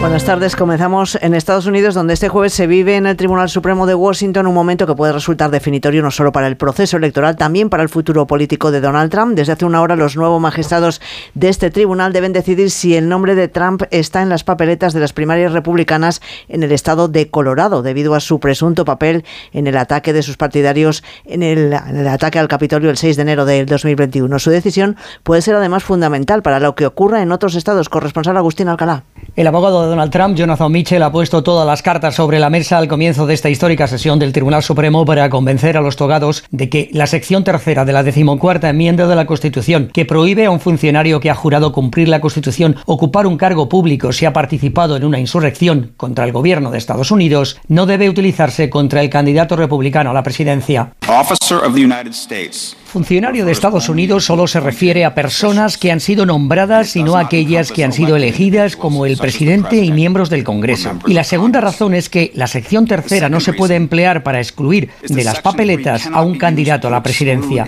Buenas tardes. Comenzamos en Estados Unidos, donde este jueves se vive en el Tribunal Supremo de Washington un momento que puede resultar definitorio no solo para el proceso electoral, también para el futuro político de Donald Trump. Desde hace una hora, los nuevos magistrados de este tribunal deben decidir si el nombre de Trump está en las papeletas de las primarias republicanas en el estado de Colorado, debido a su presunto papel en el ataque de sus partidarios en el, ataque al Capitolio el 6 de enero del 2021. Su decisión puede ser además fundamental para lo que ocurra en otros estados. Corresponsal Agustín Alcalá. El abogado de Donald Trump, Jonathan Mitchell, ha puesto todas las cartas sobre la mesa al comienzo de esta histórica sesión del Tribunal Supremo para convencer a los togados de que la sección tercera de la decimocuarta enmienda de la Constitución, que prohíbe a un funcionario que ha jurado cumplir la Constitución ocupar un cargo público si ha participado en una insurrección contra el gobierno de Estados Unidos, no debe utilizarse contra el candidato republicano a la presidencia. Funcionario de Estados Unidos solo se refiere a personas que han sido nombradas y no a aquellas que han sido elegidas como el presidente y miembros del Congreso. Y la segunda razón es que la sección tercera no se puede emplear para excluir de las papeletas a un candidato a la presidencia.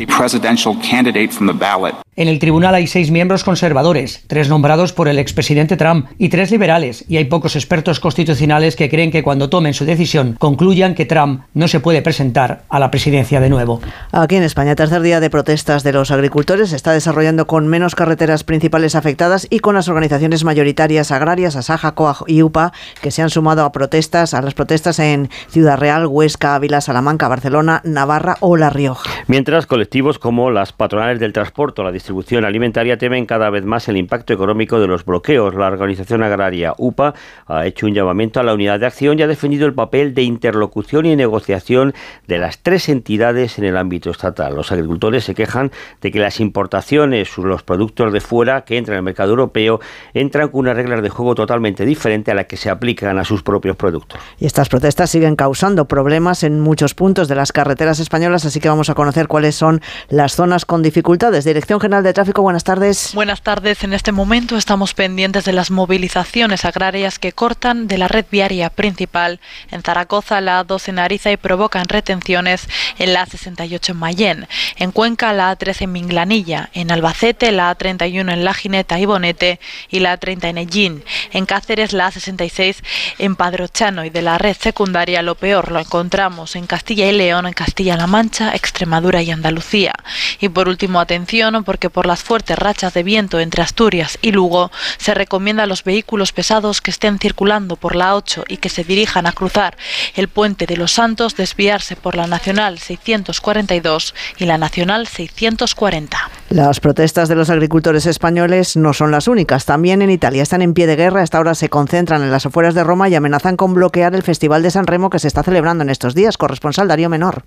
En el tribunal hay seis miembros conservadores, tres nombrados por el expresidente Trump y tres liberales, y hay pocos expertos constitucionales que creen que cuando tomen su decisión concluyan que Trump no se puede presentar a la presidencia de nuevo. Aquí en España, tercer día de protestas de los agricultores, se está desarrollando con menos carreteras principales afectadas y con las organizaciones mayoritarias agrarias, Asaja, COAG y UPA, que se han sumado a protestas, a las protestas en Ciudad Real, Huesca, Ávila, Salamanca, Barcelona, Navarra o La Rioja. Mientras colectivos como las patronales del transporte o la distribución alimentaria temen cada vez más el impacto económico de los bloqueos. La organización agraria UPA ha hecho un llamamiento a la unidad de acción y ha defendido el papel de interlocución y negociación de las tres entidades en el ámbito estatal. Los agricultores se quejan de que las importaciones, los productos de fuera que entran al mercado europeo, entran con unas reglas de juego totalmente diferentes a las que se aplican a sus propios productos. Y estas protestas siguen causando problemas en muchos puntos de las carreteras españolas, así que vamos a conocer cuáles son las zonas con dificultades. Dirección General de Tráfico, buenas tardes. Buenas tardes. En este momento estamos pendientes de las movilizaciones agrarias que cortan de la red viaria principal en Zaragoza, la A2 en Ariza y provocan retenciones en la A68 en Mayén. En Cuenca, la A13 en Minglanilla. En Albacete, la A31 en La Jineta y Bonete y la A30 en Ellín. En Cáceres, la A66 en Padrochano y de la red secundaria lo peor lo encontramos en Castilla y León, en Castilla-La Mancha, Extremadura y Andalucía. Y por último, atención, porque por las fuertes rachas de viento entre Asturias y Lugo se recomienda a los vehículos pesados que estén circulando por la 8 y que se dirijan a cruzar el puente de los Santos desviarse por la Nacional 642 y la Nacional 640. Las protestas de los agricultores españoles no son las únicas. También en Italia están en pie de guerra. Hasta ahora se concentran en las afueras de Roma y amenazan con bloquear el Festival de San Remo que se está celebrando en estos días. Corresponsal Darío Menor.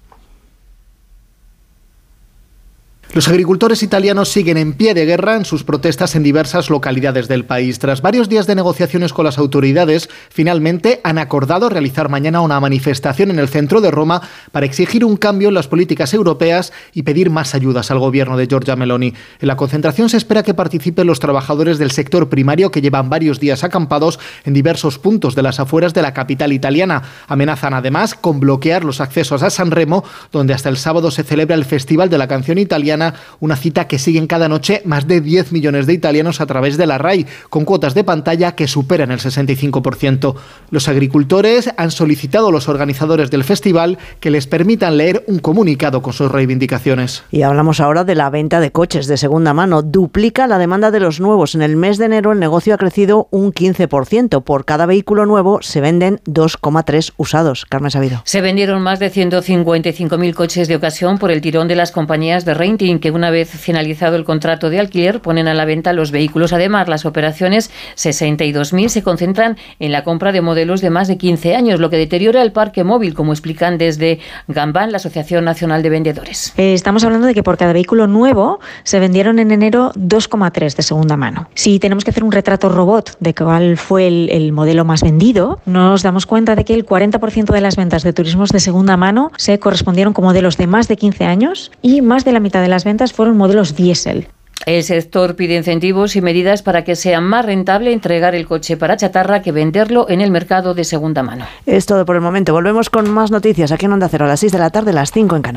Los agricultores italianos siguen en pie de guerra en sus protestas en diversas localidades del país. Tras varios días de negociaciones con las autoridades, finalmente han acordado realizar mañana una manifestación en el centro de Roma para exigir un cambio en las políticas europeas y pedir más ayudas al gobierno de Giorgia Meloni. En la concentración se espera que participen los trabajadores del sector primario que llevan varios días acampados en diversos puntos de las afueras de la capital italiana. Amenazan además con bloquear los accesos a San Remo, donde hasta el sábado se celebra el Festival de la Canción Italiana una cita que siguen cada noche más de 10 millones de italianos a través de la RAI, con cuotas de pantalla que superan el 65%. Los agricultores han solicitado a los organizadores del festival que les permitan leer un comunicado con sus reivindicaciones. Y hablamos ahora de la venta de coches de segunda mano. Duplica la demanda de los nuevos. En el mes de enero el negocio ha crecido un 15%. Por cada vehículo nuevo se venden 2,3 usados. Carmen Sabido. Se vendieron más de 155.000 coches de ocasión por el tirón de las compañías de renting que una vez finalizado el contrato de alquiler ponen a la venta los vehículos. Además, las operaciones 62.000 se concentran en la compra de modelos de más de 15 años, lo que deteriora el parque móvil, como explican desde Gambán, la Asociación Nacional de Vendedores. Eh, estamos hablando de que por cada vehículo nuevo se vendieron en enero 2,3 de segunda mano. Si tenemos que hacer un retrato robot de cuál fue el, el modelo más vendido, nos damos cuenta de que el 40% de las ventas de turismos de segunda mano se correspondieron con modelos de más de 15 años y más de la mitad de las ventas fueron modelos diésel. El sector pide incentivos y medidas para que sea más rentable entregar el coche para chatarra que venderlo en el mercado de segunda mano. Es todo por el momento. Volvemos con más noticias aquí en Onda Cero a las 6 de la tarde, las 5 en Canarias.